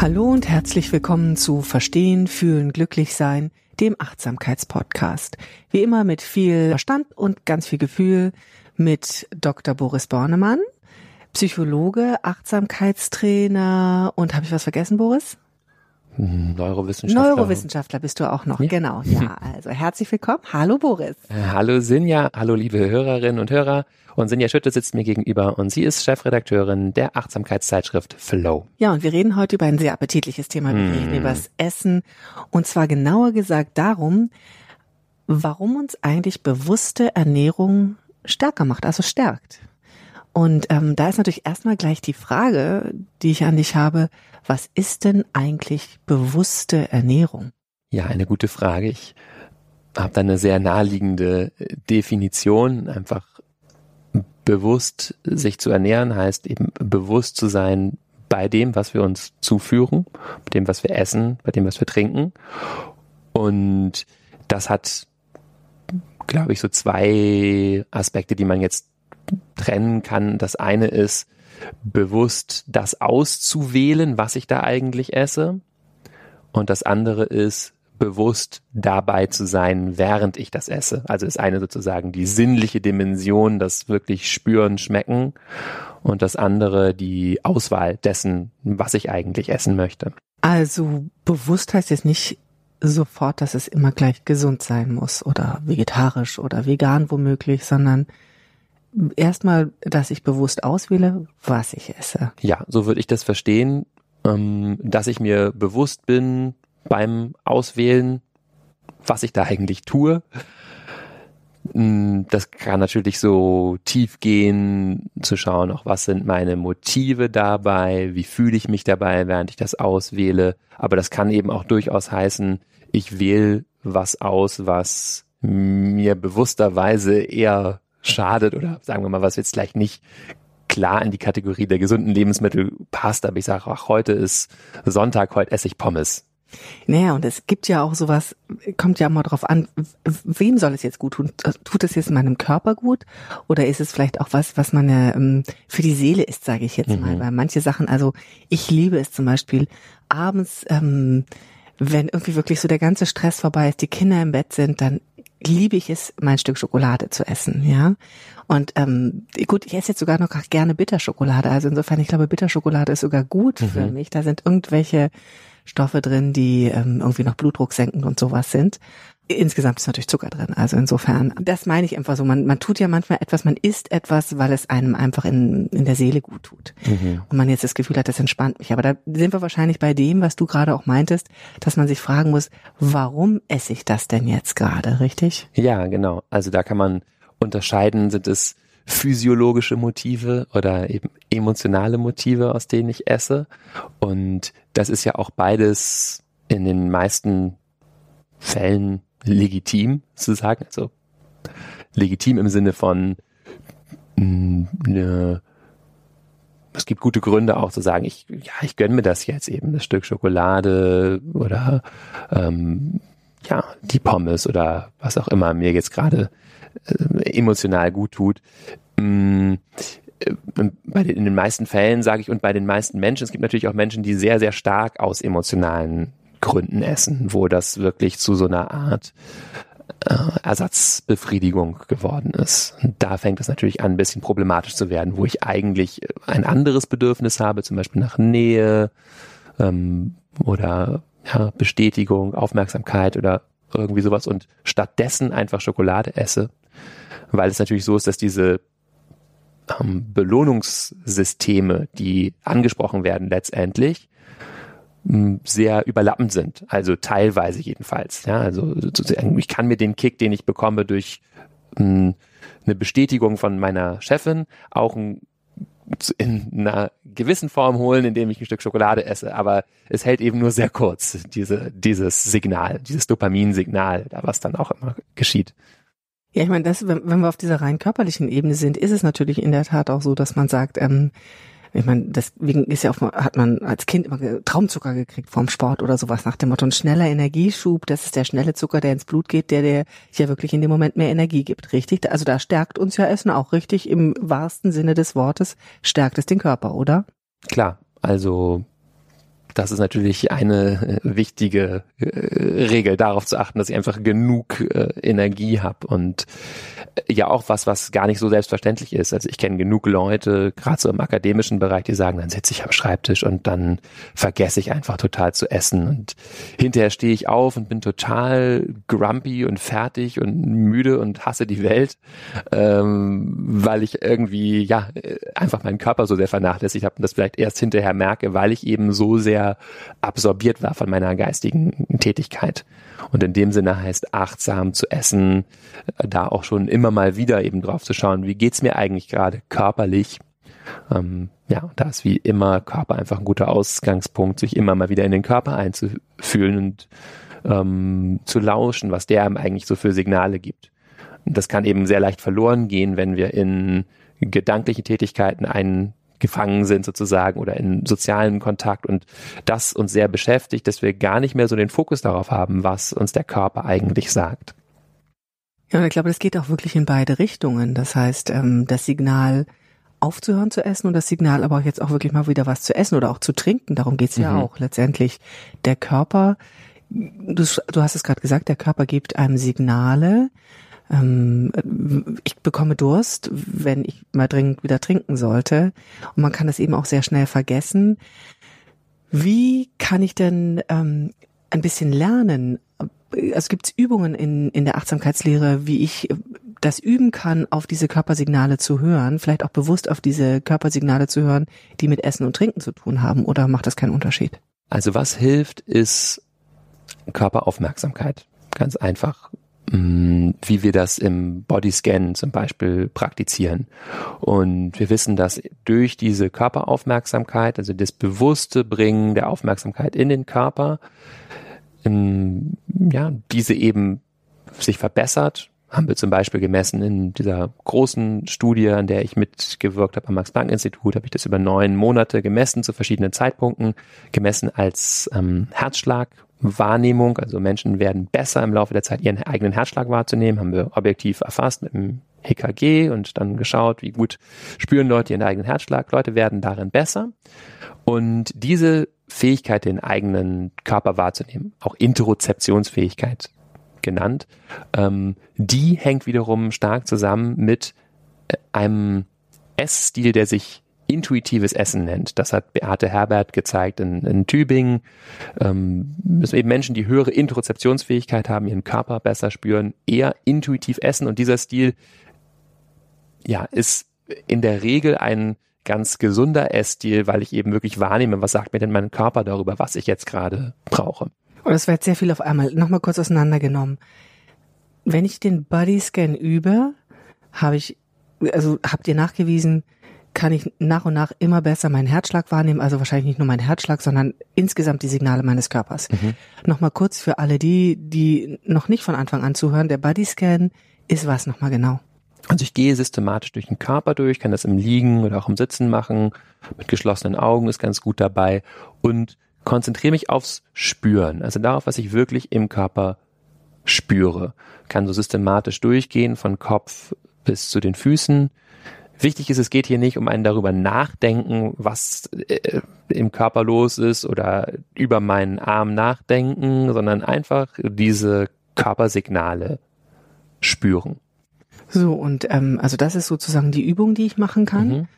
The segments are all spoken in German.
Hallo und herzlich willkommen zu Verstehen, Fühlen, Glücklich Sein, dem Achtsamkeitspodcast. Wie immer mit viel Verstand und ganz viel Gefühl mit Dr. Boris Bornemann, Psychologe, Achtsamkeitstrainer und habe ich was vergessen, Boris? Neurowissenschaftler. Neurowissenschaftler bist du auch noch, ja. genau. Ja, also herzlich willkommen. Hallo Boris. Hallo Sinja, hallo liebe Hörerinnen und Hörer. Und Sinja Schütte sitzt mir gegenüber und sie ist Chefredakteurin der Achtsamkeitszeitschrift Flow. Ja, und wir reden heute über ein sehr appetitliches Thema. Wir mm. reden über das Essen. Und zwar genauer gesagt darum, warum uns eigentlich bewusste Ernährung stärker macht, also stärkt. Und ähm, da ist natürlich erstmal gleich die Frage, die ich an dich habe, was ist denn eigentlich bewusste Ernährung? Ja, eine gute Frage. Ich habe da eine sehr naheliegende Definition. Einfach bewusst sich zu ernähren heißt eben bewusst zu sein bei dem, was wir uns zuführen, bei dem, was wir essen, bei dem, was wir trinken. Und das hat, glaube ich, so zwei Aspekte, die man jetzt trennen kann. Das eine ist, bewusst das auszuwählen, was ich da eigentlich esse. Und das andere ist, bewusst dabei zu sein, während ich das esse. Also ist eine sozusagen die sinnliche Dimension, das wirklich spüren, schmecken und das andere die Auswahl dessen, was ich eigentlich essen möchte. Also bewusst heißt jetzt nicht sofort, dass es immer gleich gesund sein muss oder vegetarisch oder vegan womöglich, sondern erstmal, dass ich bewusst auswähle, was ich esse. Ja, so würde ich das verstehen, ähm, dass ich mir bewusst bin beim Auswählen, was ich da eigentlich tue. Mm, das kann natürlich so tief gehen, zu schauen, auch was sind meine Motive dabei, wie fühle ich mich dabei, während ich das auswähle. Aber das kann eben auch durchaus heißen, ich wähle was aus, was mir bewussterweise eher schadet oder sagen wir mal, was jetzt vielleicht nicht klar in die Kategorie der gesunden Lebensmittel passt, aber ich sage, ach, heute ist Sonntag, heute esse ich Pommes. Naja, und es gibt ja auch sowas, kommt ja mal drauf an, wem soll es jetzt gut tun? Tut es jetzt meinem Körper gut? Oder ist es vielleicht auch was, was man ähm, für die Seele ist, sage ich jetzt mhm. mal. Weil manche Sachen, also ich liebe es zum Beispiel abends, ähm, wenn irgendwie wirklich so der ganze Stress vorbei ist, die Kinder im Bett sind, dann liebe ich es, mein Stück Schokolade zu essen, ja. Und ähm, gut, ich esse jetzt sogar noch gerne Bitterschokolade. Also insofern, ich glaube, Bitterschokolade ist sogar gut mhm. für mich. Da sind irgendwelche Stoffe drin, die ähm, irgendwie noch Blutdruck senken und sowas sind. Insgesamt ist natürlich Zucker drin. Also insofern, das meine ich einfach so. Man, man tut ja manchmal etwas, man isst etwas, weil es einem einfach in, in der Seele gut tut. Mhm. Und man jetzt das Gefühl hat, das entspannt mich. Aber da sind wir wahrscheinlich bei dem, was du gerade auch meintest, dass man sich fragen muss, warum esse ich das denn jetzt gerade, richtig? Ja, genau. Also da kann man unterscheiden, sind es physiologische Motive oder eben emotionale Motive, aus denen ich esse. Und das ist ja auch beides in den meisten Fällen legitim zu sagen. Also legitim im Sinne von mh, ne, es gibt gute Gründe auch zu sagen, ich, ja, ich gönne mir das jetzt eben, das Stück Schokolade oder ähm, ja, die Pommes oder was auch immer mir jetzt gerade äh, emotional gut tut. Mm, äh, bei den, in den meisten Fällen sage ich und bei den meisten Menschen, es gibt natürlich auch Menschen, die sehr, sehr stark aus emotionalen Gründen essen, wo das wirklich zu so einer Art äh, Ersatzbefriedigung geworden ist. Und da fängt es natürlich an, ein bisschen problematisch zu werden, wo ich eigentlich ein anderes Bedürfnis habe, zum Beispiel nach Nähe ähm, oder ja, Bestätigung, Aufmerksamkeit oder irgendwie sowas und stattdessen einfach Schokolade esse, weil es natürlich so ist, dass diese ähm, Belohnungssysteme, die angesprochen werden letztendlich, sehr überlappend sind, also teilweise jedenfalls. Ja, also ich kann mir den Kick, den ich bekomme durch eine Bestätigung von meiner Chefin, auch in einer gewissen Form holen, indem ich ein Stück Schokolade esse. Aber es hält eben nur sehr kurz, diese, dieses Signal, dieses Dopaminsignal, was dann auch immer geschieht. Ja, ich meine, das, wenn, wenn wir auf dieser rein körperlichen Ebene sind, ist es natürlich in der Tat auch so, dass man sagt, ähm, ich meine, deswegen ist ja auch, hat man als Kind immer Traumzucker gekriegt vom Sport oder sowas nach dem Motto, ein schneller Energieschub, das ist der schnelle Zucker, der ins Blut geht, der dir ja wirklich in dem Moment mehr Energie gibt, richtig? Also da stärkt uns ja Essen auch richtig im wahrsten Sinne des Wortes, stärkt es den Körper, oder? Klar, also das ist natürlich eine äh, wichtige äh, Regel, darauf zu achten, dass ich einfach genug äh, Energie habe und ja auch was, was gar nicht so selbstverständlich ist. Also ich kenne genug Leute, gerade so im akademischen Bereich, die sagen, dann sitze ich am Schreibtisch und dann vergesse ich einfach total zu essen und hinterher stehe ich auf und bin total grumpy und fertig und müde und hasse die Welt, ähm, weil ich irgendwie ja einfach meinen Körper so sehr vernachlässigt habe und das vielleicht erst hinterher merke, weil ich eben so sehr sehr absorbiert war von meiner geistigen Tätigkeit. Und in dem Sinne heißt achtsam zu essen, da auch schon immer mal wieder eben drauf zu schauen, wie geht's mir eigentlich gerade körperlich. Ähm, ja, da ist wie immer Körper einfach ein guter Ausgangspunkt, sich immer mal wieder in den Körper einzufühlen und ähm, zu lauschen, was der einem eigentlich so für Signale gibt. Das kann eben sehr leicht verloren gehen, wenn wir in gedankliche Tätigkeiten einen gefangen sind sozusagen oder in sozialen Kontakt und das uns sehr beschäftigt, dass wir gar nicht mehr so den Fokus darauf haben, was uns der Körper eigentlich sagt. Ja, und ich glaube, das geht auch wirklich in beide Richtungen. Das heißt, ähm, das Signal aufzuhören zu essen und das Signal aber auch jetzt auch wirklich mal wieder was zu essen oder auch zu trinken. Darum geht's ja mhm. auch letztendlich. Der Körper, du, du hast es gerade gesagt, der Körper gibt einem Signale, ähm, ich bekomme Durst, wenn ich mal dringend wieder trinken sollte. Und man kann das eben auch sehr schnell vergessen. Wie kann ich denn ähm, ein bisschen lernen? Also gibt es Übungen in, in der Achtsamkeitslehre, wie ich das üben kann, auf diese Körpersignale zu hören, vielleicht auch bewusst auf diese Körpersignale zu hören, die mit Essen und Trinken zu tun haben, oder macht das keinen Unterschied? Also was hilft, ist Körperaufmerksamkeit. Ganz einfach. Mm, wie wir das im Bodyscan zum Beispiel praktizieren. Und wir wissen, dass durch diese Körperaufmerksamkeit, also das bewusste Bringen der Aufmerksamkeit in den Körper, ähm, ja, diese eben sich verbessert. Haben wir zum Beispiel gemessen in dieser großen Studie, an der ich mitgewirkt habe am Max-Planck-Institut, habe ich das über neun Monate gemessen zu verschiedenen Zeitpunkten, gemessen als ähm, Herzschlag Wahrnehmung, also Menschen werden besser im Laufe der Zeit ihren eigenen Herzschlag wahrzunehmen, haben wir objektiv erfasst mit dem EKG und dann geschaut, wie gut spüren Leute ihren eigenen Herzschlag. Leute werden darin besser. Und diese Fähigkeit, den eigenen Körper wahrzunehmen, auch Interozeptionsfähigkeit genannt, ähm, die hängt wiederum stark zusammen mit äh, einem Essstil, der sich intuitives Essen nennt. Das hat Beate Herbert gezeigt in, in Tübingen. Ähm, müssen eben Menschen, die höhere Interozeptionsfähigkeit haben, ihren Körper besser spüren, eher intuitiv essen. Und dieser Stil, ja, ist in der Regel ein ganz gesunder Essstil, weil ich eben wirklich wahrnehme, was sagt mir denn mein Körper darüber, was ich jetzt gerade brauche. Und das war jetzt sehr viel auf einmal. Nochmal kurz auseinandergenommen. Wenn ich den Bodyscan übe, habe ich, also habt ihr nachgewiesen, kann ich nach und nach immer besser meinen Herzschlag wahrnehmen, also wahrscheinlich nicht nur meinen Herzschlag, sondern insgesamt die Signale meines Körpers. Mhm. Nochmal kurz für alle die, die noch nicht von Anfang an zuhören, der Bodyscan ist was nochmal genau? Also ich gehe systematisch durch den Körper durch, kann das im Liegen oder auch im Sitzen machen, mit geschlossenen Augen ist ganz gut dabei und konzentriere mich aufs Spüren, also darauf, was ich wirklich im Körper spüre. Kann so systematisch durchgehen von Kopf bis zu den Füßen, Wichtig ist, es geht hier nicht um ein darüber nachdenken, was äh, im Körper los ist oder über meinen Arm nachdenken, sondern einfach diese Körpersignale spüren. So, und ähm, also das ist sozusagen die Übung, die ich machen kann. Mhm.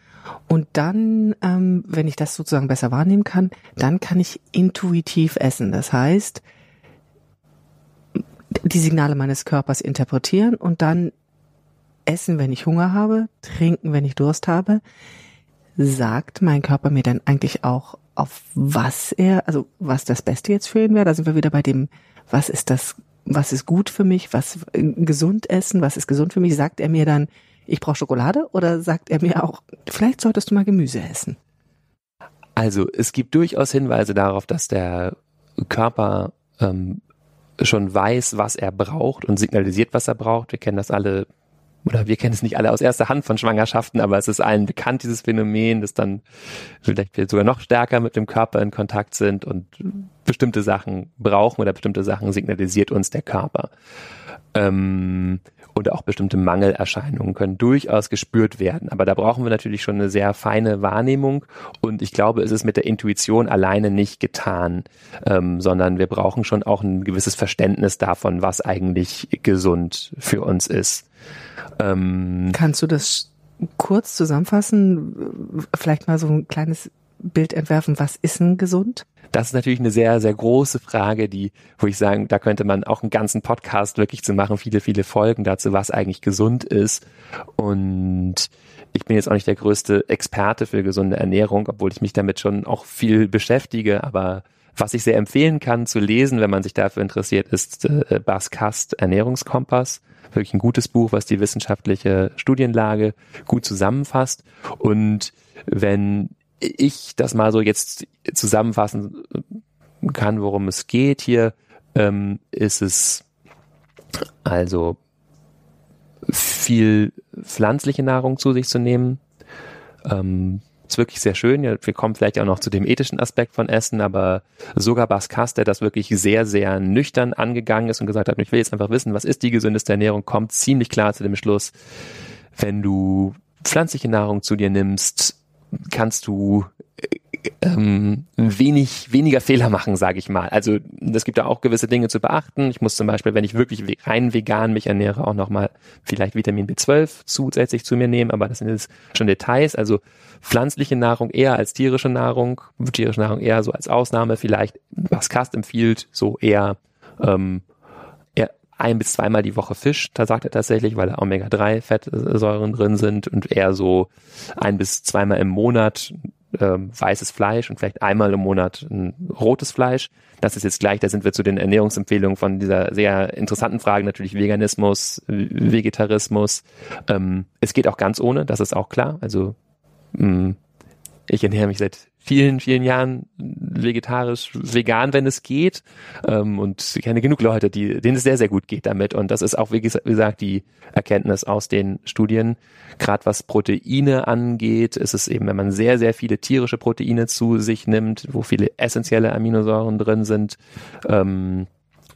Und dann, ähm, wenn ich das sozusagen besser wahrnehmen kann, dann kann ich intuitiv essen. Das heißt, die Signale meines Körpers interpretieren und dann essen, wenn ich Hunger habe, trinken, wenn ich Durst habe. Sagt mein Körper mir dann eigentlich auch, auf was er, also was das Beste jetzt für ihn wäre? Da sind wir wieder bei dem, was ist das, was ist gut für mich, was äh, gesund essen, was ist gesund für mich? Sagt er mir dann, ich brauche Schokolade oder sagt er mir auch, vielleicht solltest du mal Gemüse essen? Also es gibt durchaus Hinweise darauf, dass der Körper ähm, schon weiß, was er braucht und signalisiert, was er braucht. Wir kennen das alle, oder wir kennen es nicht alle aus erster Hand von Schwangerschaften, aber es ist allen bekannt, dieses Phänomen, dass dann vielleicht wir sogar noch stärker mit dem Körper in Kontakt sind und bestimmte Sachen brauchen oder bestimmte Sachen signalisiert uns der Körper. Ähm, und auch bestimmte Mangelerscheinungen können durchaus gespürt werden. Aber da brauchen wir natürlich schon eine sehr feine Wahrnehmung und ich glaube, es ist mit der Intuition alleine nicht getan, ähm, sondern wir brauchen schon auch ein gewisses Verständnis davon, was eigentlich gesund für uns ist. Ähm, Kannst du das kurz zusammenfassen? Vielleicht mal so ein kleines Bild entwerfen, was ist denn gesund? Das ist natürlich eine sehr, sehr große Frage, die, wo ich sagen, da könnte man auch einen ganzen Podcast wirklich zu machen, viele, viele Folgen dazu, was eigentlich gesund ist. Und ich bin jetzt auch nicht der größte Experte für gesunde Ernährung, obwohl ich mich damit schon auch viel beschäftige, aber was ich sehr empfehlen kann zu lesen, wenn man sich dafür interessiert, ist äh, Bas Kast Ernährungskompass. Wirklich ein gutes Buch, was die wissenschaftliche Studienlage gut zusammenfasst. Und wenn ich das mal so jetzt zusammenfassen kann, worum es geht hier, ähm, ist es also viel pflanzliche Nahrung zu sich zu nehmen. Ähm, ist wirklich sehr schön. Wir kommen vielleicht auch noch zu dem ethischen Aspekt von Essen, aber sogar Bas Kast, der das wirklich sehr, sehr nüchtern angegangen ist und gesagt hat, ich will jetzt einfach wissen, was ist die gesündeste Ernährung, kommt ziemlich klar zu dem Schluss, wenn du pflanzliche Nahrung zu dir nimmst, kannst du ähm, wenig weniger Fehler machen, sage ich mal. Also es gibt da auch gewisse Dinge zu beachten. Ich muss zum Beispiel, wenn ich wirklich rein vegan mich ernähre, auch nochmal vielleicht Vitamin B12 zusätzlich zu mir nehmen, aber das sind jetzt schon Details. Also pflanzliche Nahrung eher als tierische Nahrung, tierische Nahrung eher so als Ausnahme vielleicht. Was Kast empfiehlt, so eher ähm, ein bis zweimal die Woche Fisch, da sagt er tatsächlich, weil da Omega-3-Fettsäuren drin sind und eher so ein bis zweimal im Monat ähm, weißes Fleisch und vielleicht einmal im Monat ein rotes Fleisch. Das ist jetzt gleich, da sind wir zu den Ernährungsempfehlungen von dieser sehr interessanten Frage, natürlich Veganismus, Vegetarismus. Ähm, es geht auch ganz ohne, das ist auch klar. Also mh, mm, ich ernähre mich seit vielen, vielen Jahren vegetarisch, vegan, wenn es geht. Ähm, und ich kenne genug Leute, die, denen es sehr, sehr gut geht damit. Und das ist auch, wie gesagt, die Erkenntnis aus den Studien. Gerade was Proteine angeht, ist es eben, wenn man sehr, sehr viele tierische Proteine zu sich nimmt, wo viele essentielle Aminosäuren drin sind, ähm,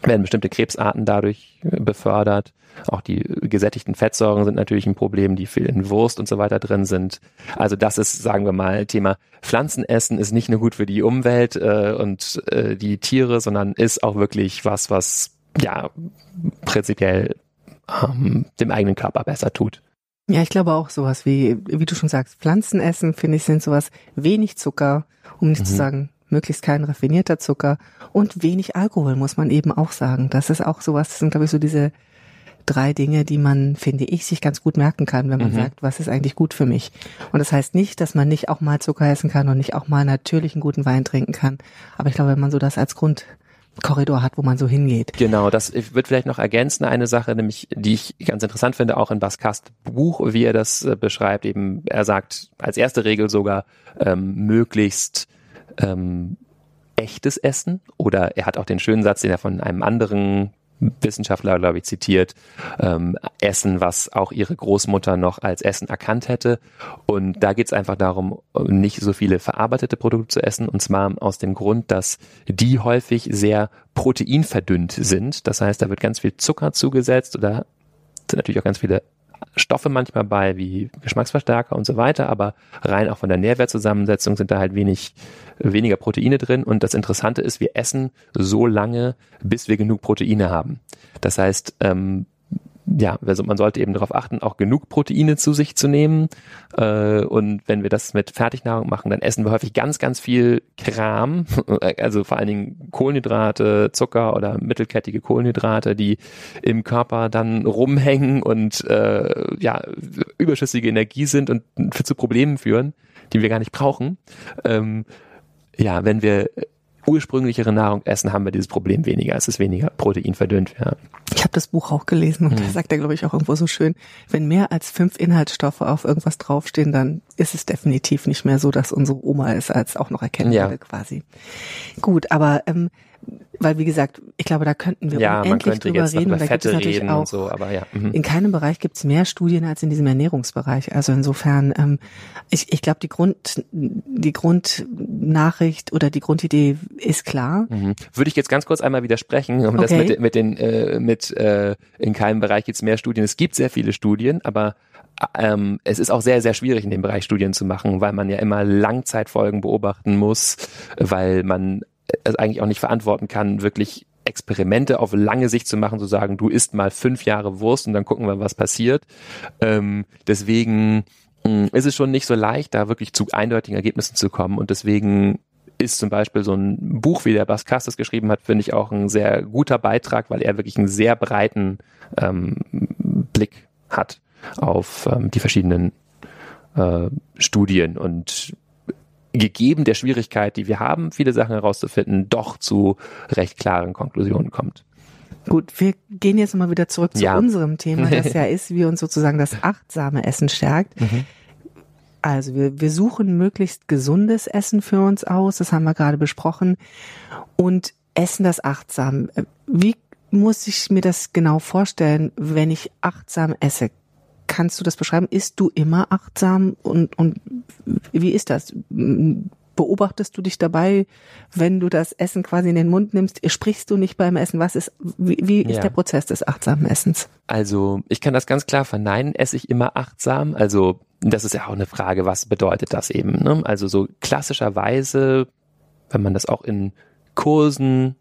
werden bestimmte Krebsarten dadurch befördert. Auch die gesättigten Fettsäuren sind natürlich ein Problem, die viel in Wurst und so weiter drin sind. Also das ist, sagen wir mal, Thema Pflanzenessen ist nicht nur gut für die Umwelt äh, und äh, die Tiere, sondern ist auch wirklich was, was ja prinzipiell ähm, dem eigenen Körper besser tut. Ja, ich glaube auch sowas wie, wie du schon sagst, Pflanzenessen, finde ich, sind sowas wenig Zucker, um nicht mhm. zu sagen möglichst kein raffinierter Zucker und wenig Alkohol, muss man eben auch sagen. Das ist auch sowas, das sind, glaube ich, so diese drei Dinge, die man, finde ich, sich ganz gut merken kann, wenn man mhm. sagt, was ist eigentlich gut für mich. Und das heißt nicht, dass man nicht auch mal Zucker essen kann und nicht auch mal natürlichen guten Wein trinken kann. Aber ich glaube, wenn man so das als Grundkorridor hat, wo man so hingeht. Genau, das wird vielleicht noch ergänzen, eine Sache, nämlich, die ich ganz interessant finde, auch in Baskast Buch, wie er das äh, beschreibt, eben, er sagt als erste Regel sogar, ähm, möglichst ähm, echtes Essen oder er hat auch den schönen Satz, den er von einem anderen Wissenschaftler, glaube ich, zitiert, ähm, Essen, was auch ihre Großmutter noch als Essen erkannt hätte. Und da geht es einfach darum, nicht so viele verarbeitete Produkte zu essen. Und zwar aus dem Grund, dass die häufig sehr proteinverdünnt sind. Das heißt, da wird ganz viel Zucker zugesetzt oder sind natürlich auch ganz viele Stoffe manchmal bei, wie Geschmacksverstärker und so weiter, aber rein auch von der Nährwertzusammensetzung sind da halt wenig, weniger Proteine drin. Und das Interessante ist, wir essen so lange, bis wir genug Proteine haben. Das heißt, ähm, ja, also man sollte eben darauf achten, auch genug Proteine zu sich zu nehmen. Äh, und wenn wir das mit Fertignahrung machen, dann essen wir häufig ganz, ganz viel Kram, also vor allen Dingen Kohlenhydrate, Zucker oder mittelkettige Kohlenhydrate, die im Körper dann rumhängen und äh, ja überschüssige Energie sind und zu Problemen führen, die wir gar nicht brauchen. Ähm, ja, wenn wir ursprünglichere Nahrung essen, haben wir dieses Problem weniger. Es ist weniger Protein verdünnt. Ja. Ich habe das Buch auch gelesen und mhm. da sagt er, glaube ich, auch irgendwo so schön, wenn mehr als fünf Inhaltsstoffe auf irgendwas draufstehen, dann ist es definitiv nicht mehr so, dass unsere Oma es als auch noch erkennen ja. würde quasi. Gut, aber ähm, weil wie gesagt, ich glaube, da könnten wir ja, unendlich drüber reden. Und da gibt es natürlich reden auch, so, aber ja. Mhm. In keinem Bereich gibt es mehr Studien als in diesem Ernährungsbereich. Also insofern, ähm, ich, ich glaube, die Grund, die Grundnachricht oder die Grundidee ist klar. Mhm. Würde ich jetzt ganz kurz einmal widersprechen, um okay. das mit, mit den, äh, mit äh, in keinem Bereich gibt es mehr Studien. Es gibt sehr viele Studien, aber ähm, es ist auch sehr, sehr schwierig in dem Bereich Studien zu machen, weil man ja immer Langzeitfolgen beobachten muss, weil man es eigentlich auch nicht verantworten kann, wirklich Experimente auf lange Sicht zu machen, zu sagen, du isst mal fünf Jahre Wurst und dann gucken wir, was passiert. Ähm, deswegen mh, mm, ist es schon nicht so leicht, da wirklich zu eindeutigen Ergebnissen zu kommen und deswegen ist zum Beispiel so ein Buch, wie der Bas Kastes geschrieben hat, finde ich auch ein sehr guter Beitrag, weil er wirklich einen sehr breiten ähm, Blick hat auf ähm, die verschiedenen äh, Studien und gegeben der Schwierigkeit, die wir haben, viele Sachen herauszufinden, doch zu recht klaren Konklusionen kommt. Gut, wir gehen jetzt mal wieder zurück zu ja. unserem Thema, das ja ist, wie uns sozusagen das achtsame Essen stärkt. Mhm. Also wir, wir suchen möglichst gesundes Essen für uns aus, das haben wir gerade besprochen, und essen das achtsam. Wie muss ich mir das genau vorstellen, wenn ich achtsam esse? Kannst du das beschreiben? Ist du immer achtsam und, und wie ist das? Beobachtest du dich dabei, wenn du das Essen quasi in den Mund nimmst? Sprichst du nicht beim Essen? Was ist, wie, wie ist ja. der Prozess des achtsamen Essens? Also, ich kann das ganz klar verneinen. Esse ich immer achtsam? Also, das ist ja auch eine Frage, was bedeutet das eben? Ne? Also, so klassischerweise, wenn man das auch in Kursen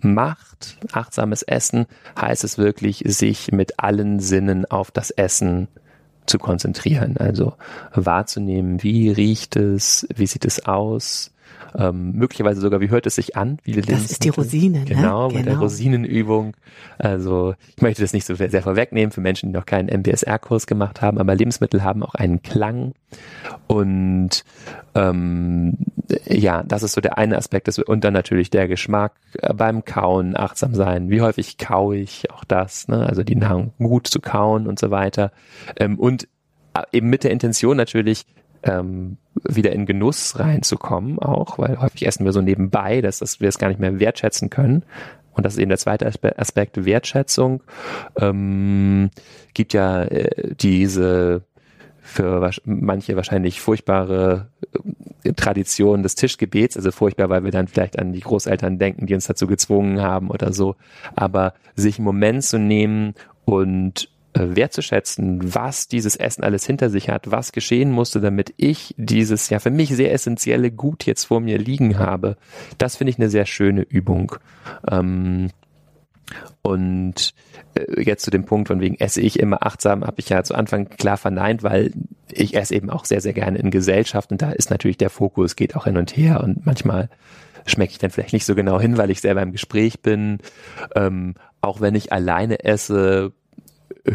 macht, achtsames Essen, heißt es wirklich, sich mit allen Sinnen auf das Essen zu konzentrieren. Also wahrzunehmen, wie riecht es, wie sieht es aus, ähm, möglicherweise sogar, wie hört es sich an? Wie das ist die Rosine, ne? Genau, mit der genau. Rosinenübung. Also ich möchte das nicht so sehr vorwegnehmen für Menschen, die noch keinen MBSR-Kurs gemacht haben, aber Lebensmittel haben auch einen Klang. Und ähm, ja, das ist so der eine Aspekt. Und dann natürlich der Geschmack äh, beim Kauen, achtsam sein. Wie häufig kaue ich? Auch das, ne? also die Nahrung gut zu kauen und so weiter. Ähm, und äh, eben mit der Intention natürlich, ähm, wieder in Genuss reinzukommen auch, weil häufig essen wir so nebenbei, dass, dass wir es gar nicht mehr wertschätzen können. Und das ist eben der zweite Aspekt, Wertschätzung. Ähm, gibt ja äh, diese für manche wahrscheinlich furchtbare äh, Tradition des Tischgebets, also furchtbar, weil wir dann vielleicht an die Großeltern denken, die uns dazu gezwungen haben oder so. Aber sich einen Moment zu nehmen und wertzuschätzen, was dieses Essen alles hinter sich hat, was geschehen musste, damit ich dieses ja für mich sehr essentielle Gut jetzt vor mir liegen habe. Das finde ich eine sehr schöne Übung. Ähm, und äh, jetzt zu dem Punkt, von wegen esse ich immer achtsam, habe ich ja zu Anfang klar verneint, weil ich esse eben auch sehr, sehr gerne in Gesellschaft und da ist natürlich der Fokus, geht auch hin und her und manchmal schmecke ich dann vielleicht nicht so genau hin, weil ich selber im Gespräch bin. Ähm, auch wenn ich alleine esse,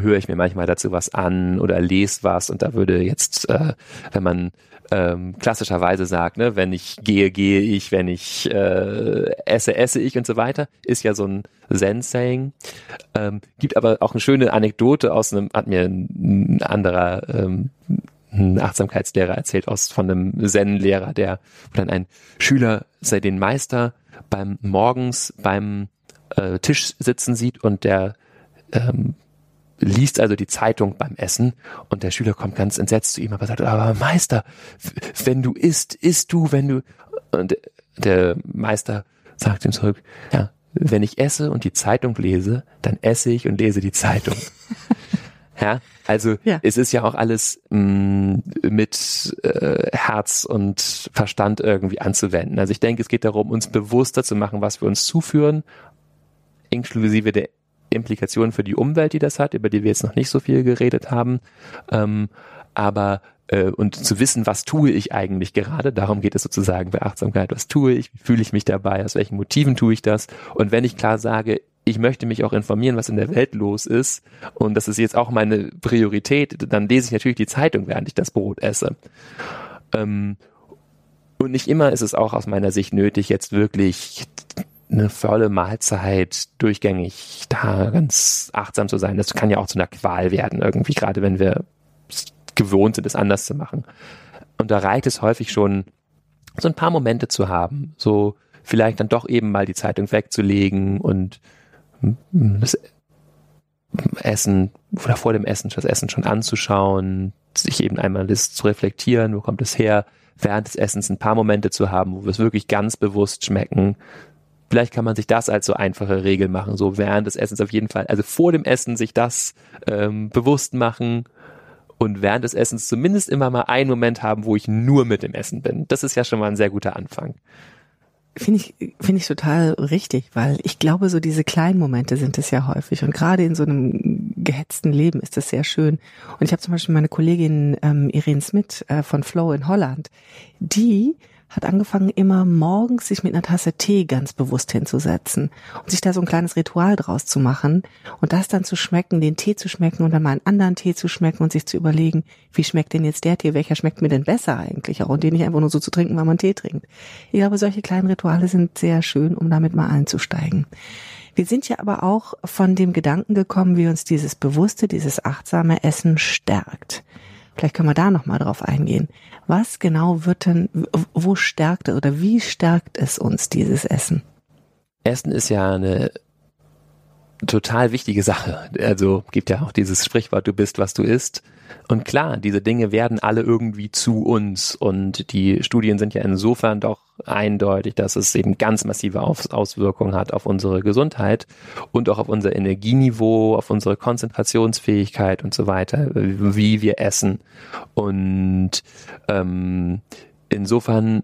höre ich mir manchmal dazu was an oder lese was und da würde jetzt, äh, wenn man ähm, klassischerweise sagt, ne, wenn ich gehe, gehe ich, wenn ich äh, esse, esse ich und so weiter, ist ja so ein Zen-Saying. Ähm, gibt aber auch eine schöne Anekdote aus einem, hat mir ein anderer ähm, ein Achtsamkeitslehrer erzählt aus von einem Zen-Lehrer, der dann ein Schüler sei den Meister beim morgens beim äh, Tisch sitzen sieht und der ähm, liest also die Zeitung beim Essen und der Schüler kommt ganz entsetzt zu ihm, aber sagt, aber Meister, wenn du isst, isst du, wenn du, und der Meister sagt ihm zurück, ja, wenn ich esse und die Zeitung lese, dann esse ich und lese die Zeitung. ja, also ja. es ist ja auch alles mh, mm, mit äh, Herz und Verstand irgendwie anzuwenden. Also ich denke, es geht darum, uns bewusster zu machen, was wir uns zuführen, inklusive der Implikationen für die Umwelt, die das hat, über die wir jetzt noch nicht so viel geredet haben. Ähm, aber äh, und zu wissen, was tue ich eigentlich gerade, darum geht es sozusagen bei Achtsamkeit. Was tue ich? Wie fühle ich mich dabei? Aus welchen Motiven tue ich das? Und wenn ich klar sage, ich möchte mich auch informieren, was in der Welt los ist. Und das ist jetzt auch meine Priorität. Dann lese ich natürlich die Zeitung, während ich das Brot esse. Ähm, und nicht immer ist es auch aus meiner Sicht nötig, jetzt wirklich eine volle Mahlzeit durchgängig da ganz achtsam zu sein. Das kann ja auch zu einer Qual werden, irgendwie, gerade wenn wir gewohnt sind, es anders zu machen. Und da reicht es häufig schon, so ein paar Momente zu haben, so vielleicht dann doch eben mal die Zeitung wegzulegen und das Essen oder vor dem Essen das Essen schon anzuschauen, sich eben einmal das zu reflektieren, wo kommt es her, während des Essens ein paar Momente zu haben, wo wir es wirklich ganz bewusst schmecken. Vielleicht kann man sich das als so einfache Regel machen, so während des Essens auf jeden Fall, also vor dem Essen sich das ähm, bewusst machen und während des Essens zumindest immer mal einen Moment haben, wo ich nur mit dem Essen bin. Das ist ja schon mal ein sehr guter Anfang. Finde ich, finde ich total richtig, weil ich glaube, so diese kleinen Momente sind es ja häufig. Und gerade in so einem gehetzten Leben ist das sehr schön. Und ich habe zum Beispiel meine Kollegin ähm, Irene Smith äh, von Flow in Holland, die hat angefangen, immer morgens sich mit einer Tasse Tee ganz bewusst hinzusetzen und sich da so ein kleines Ritual draus zu machen und das dann zu schmecken, den Tee zu schmecken und dann mal einen anderen Tee zu schmecken und sich zu überlegen, wie schmeckt denn jetzt der Tee, welcher schmeckt mir denn besser eigentlich auch und den nicht einfach nur so zu trinken, weil man Tee trinkt. Ich glaube, solche kleinen Rituale sind sehr schön, um damit mal einzusteigen. Wir sind ja aber auch von dem Gedanken gekommen, wie uns dieses bewusste, dieses achtsame Essen stärkt. Vielleicht können wir da nochmal drauf eingehen. Was genau wird denn, wo stärkt oder wie stärkt es uns dieses Essen? Essen ist ja eine total wichtige Sache. Also gibt ja auch dieses Sprichwort, du bist, was du isst. Und klar, diese Dinge werden alle irgendwie zu uns. Und die Studien sind ja insofern doch eindeutig, dass es eben ganz massive Auswirkungen hat auf unsere Gesundheit und auch auf unser Energieniveau, auf unsere Konzentrationsfähigkeit und so weiter, wie wir essen. Und ähm, insofern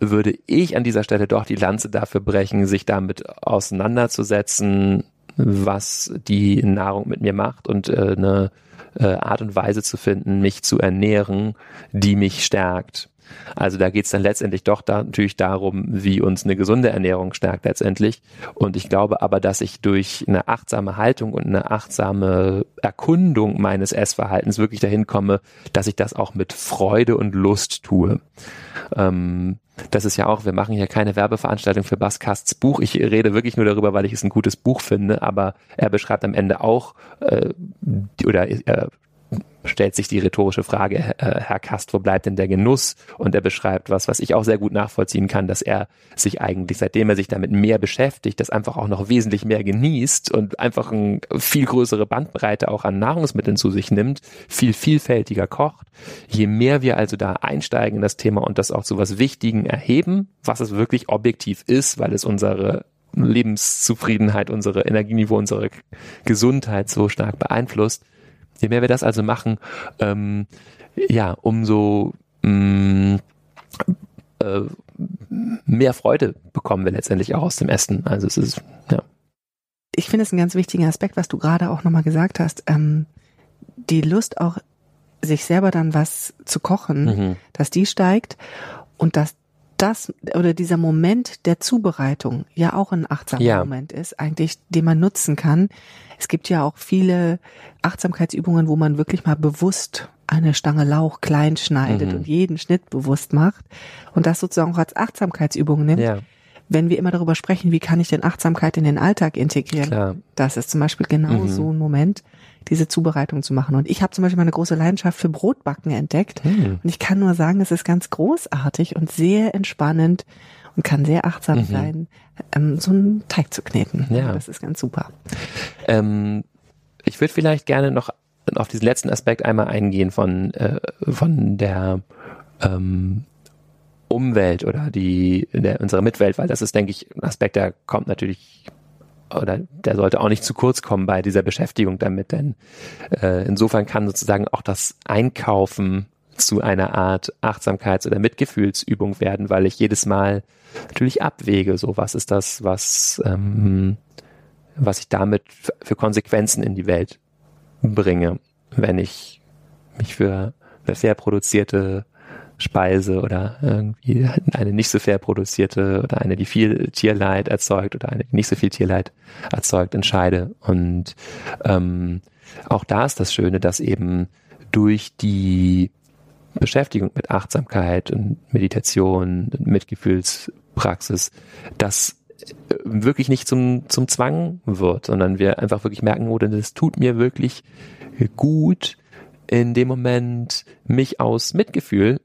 würde ich an dieser Stelle doch die Lanze dafür brechen, sich damit auseinanderzusetzen, was die Nahrung mit mir macht und äh, eine äh, Art und Weise zu finden, mich zu ernähren, die mich stärkt. Also da geht es dann letztendlich doch da natürlich darum, wie uns eine gesunde Ernährung stärkt letztendlich. Und ich glaube aber, dass ich durch eine achtsame Haltung und eine achtsame Erkundung meines Essverhaltens wirklich dahin komme, dass ich das auch mit Freude und Lust tue. Ähm, das ist ja auch, wir machen hier keine Werbeveranstaltung für Baskasts Buch. Ich rede wirklich nur darüber, weil ich es ein gutes Buch finde, aber er beschreibt am Ende auch, äh, oder äh, stellt sich die rhetorische Frage, äh, Herr Kast, wo bleibt denn der Genuss? Und er beschreibt was, was ich auch sehr gut nachvollziehen kann, dass er sich eigentlich, seitdem er sich damit mehr beschäftigt, das einfach auch noch wesentlich mehr genießt und einfach eine viel größere Bandbreite auch an Nahrungsmitteln zu sich nimmt, viel vielfältiger kocht. Je mehr wir also da einsteigen in das Thema und das auch zu was Wichtigen erheben, was es wirklich objektiv ist, weil es unsere Lebenszufriedenheit, unsere Energieniveau, unsere Gesundheit so stark beeinflusst, Je mehr wir das also machen, ähm, ja, umso mh, mm, äh, mehr Freude bekommen wir letztendlich auch aus dem Essen. Also es ist, ja. Ich finde es einen ganz wichtigen Aspekt, was du gerade auch nochmal gesagt hast. Ähm, die Lust auch, sich selber dann was zu kochen, mhm. dass die steigt und dass das oder dieser Moment der Zubereitung ja auch ein achtsamer ja. Moment ist, eigentlich, den man nutzen kann. Es gibt ja auch viele Achtsamkeitsübungen, wo man wirklich mal bewusst eine Stange Lauch klein schneidet mhm. und jeden Schnitt bewusst macht und das sozusagen auch als Achtsamkeitsübung nimmt. Ja. Wenn wir immer darüber sprechen, wie kann ich denn Achtsamkeit in den Alltag integrieren, Klar. das ist zum Beispiel genau mhm. so ein Moment, diese Zubereitung zu machen. Und ich habe zum Beispiel meine große Leidenschaft für Brotbacken entdeckt. Mhm. Und ich kann nur sagen, es ist ganz großartig und sehr entspannend und kann sehr achtsam mhm. sein, ähm, so einen Teig zu kneten. Ja. Das ist ganz super. Ähm, ich würde vielleicht gerne noch auf diesen letzten Aspekt einmal eingehen von, äh, von der ähm, Umwelt oder die der, unsere Mitwelt, weil das ist, denke ich, ein Aspekt, der kommt natürlich oder der sollte auch nicht zu kurz kommen bei dieser Beschäftigung damit, denn äh, insofern kann sozusagen auch das Einkaufen zu einer Art Achtsamkeits- oder Mitgefühlsübung werden, weil ich jedes Mal natürlich abwäge, so was ist das, was ähm, was ich damit für Konsequenzen in die Welt bringe, wenn ich mich für eine fair produzierte Speise oder irgendwie eine nicht so fair produzierte oder eine, die viel Tierleid erzeugt oder eine, die nicht so viel Tierleid erzeugt, entscheide. Und ähm, auch da ist das Schöne, dass eben durch die Beschäftigung mit Achtsamkeit und Meditation, Mitgefühlspraxis, das wirklich nicht zum, zum Zwang wird, sondern wir einfach wirklich merken, oder oh, das tut mir wirklich gut, in dem Moment mich aus Mitgefühl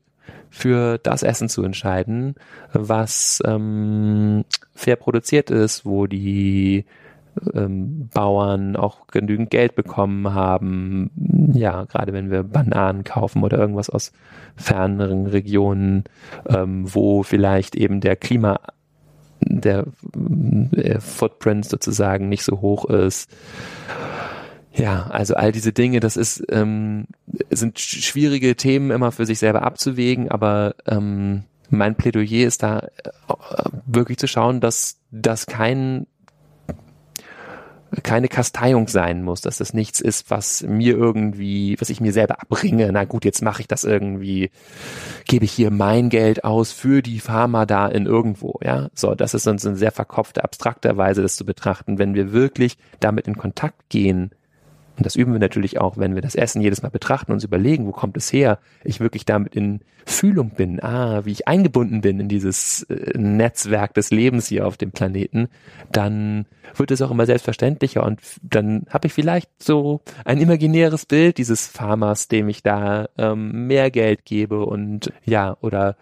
für das Essen zu entscheiden, was ähm, fair produziert ist, wo die ähm, Bauern auch genügend Geld bekommen haben. Ja, gerade wenn wir Bananen kaufen oder irgendwas aus ferneren Regionen, ähm, wo vielleicht eben der Klima der äh, Footprint sozusagen nicht so hoch ist. Ja, also all diese Dinge, das ist ähm, sind schwierige Themen immer für sich selber abzuwägen, aber ähm, mein Plädoyer ist da äh, wirklich zu schauen, dass das kein keine Kasteiung sein muss, dass das nichts ist, was mir irgendwie, was ich mir selber abbringe. Na gut, jetzt mache ich das irgendwie, gebe ich hier mein Geld aus für die Pharma da in irgendwo, ja. So, das ist uns eine sehr verkopfte, abstrakte Weise, das zu betrachten. Wenn wir wirklich damit in Kontakt gehen, und das üben wir natürlich auch, wenn wir das Essen jedes Mal betrachten und uns überlegen, wo kommt es her, ich wirklich damit in Fühlung bin, ah, wie ich eingebunden bin in dieses äh, Netzwerk des Lebens hier auf dem Planeten, dann wird es auch immer selbstverständlicher und dann habe ich vielleicht so ein imaginäres Bild dieses Farmers, dem ich da ähm, mehr Geld gebe und ja, oder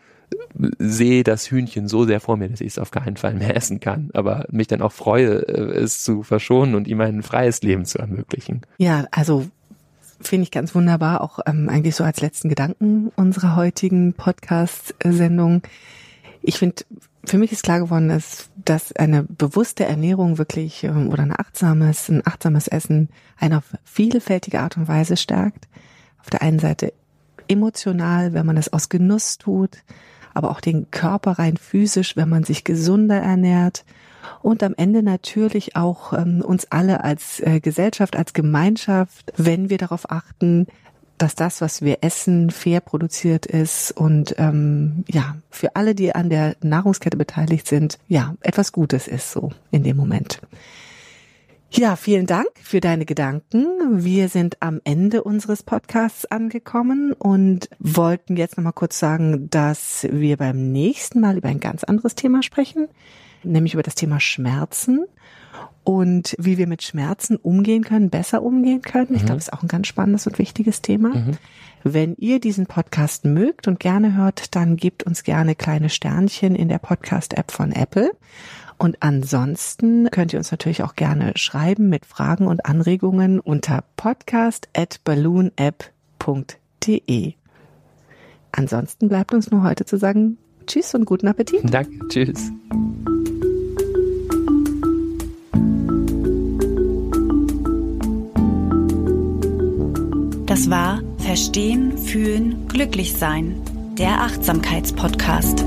sehe das Hühnchen so sehr vor mir, dass ich es auf keinen Fall mehr essen kann, aber mich dann auch freue, äh, es zu verschonen und ihm ein freies Leben zu ermöglichen. Ja, also finde ich ganz wunderbar, auch ähm, eigentlich so als letzten Gedanken unserer heutigen Podcast-Sendung. Ich finde, für mich ist klar geworden, dass, dass eine bewusste Ernährung wirklich ähm, oder ein achtsames, ein achtsames Essen eine auf vielfältige Art und Weise stärkt. Auf der einen Seite emotional, wenn man es aus Genuss tut, aber auch den Körper rein physisch, wenn man sich gesunder ernährt und am Ende natürlich auch ähm, uns alle als äh, Gesellschaft, als Gemeinschaft, wenn wir darauf achten, dass das, was wir essen, fair produziert ist und ähm, ja, für alle, die an der Nahrungskette beteiligt sind, ja, etwas Gutes ist so in dem Moment. Ja, vielen Dank für deine Gedanken. Wir sind am Ende unseres Podcasts angekommen und wollten jetzt nochmal kurz sagen, dass wir beim nächsten Mal über ein ganz anderes Thema sprechen, nämlich über das Thema Schmerzen und wie wir mit Schmerzen umgehen können, besser umgehen können. Ich mhm. glaube, es ist auch ein ganz spannendes und wichtiges Thema. Mhm. Wenn ihr diesen Podcast mögt und gerne hört, dann gebt uns gerne kleine Sternchen in der Podcast-App von Apple. Und ansonsten könnt ihr uns natürlich auch gerne schreiben mit Fragen und Anregungen unter podcast at balloonapp.de. Ansonsten bleibt uns nur heute zu sagen Tschüss und guten Appetit. Danke, tschüss. Das war Verstehen, Fühlen, Glücklich Sein, der Achtsamkeitspodcast.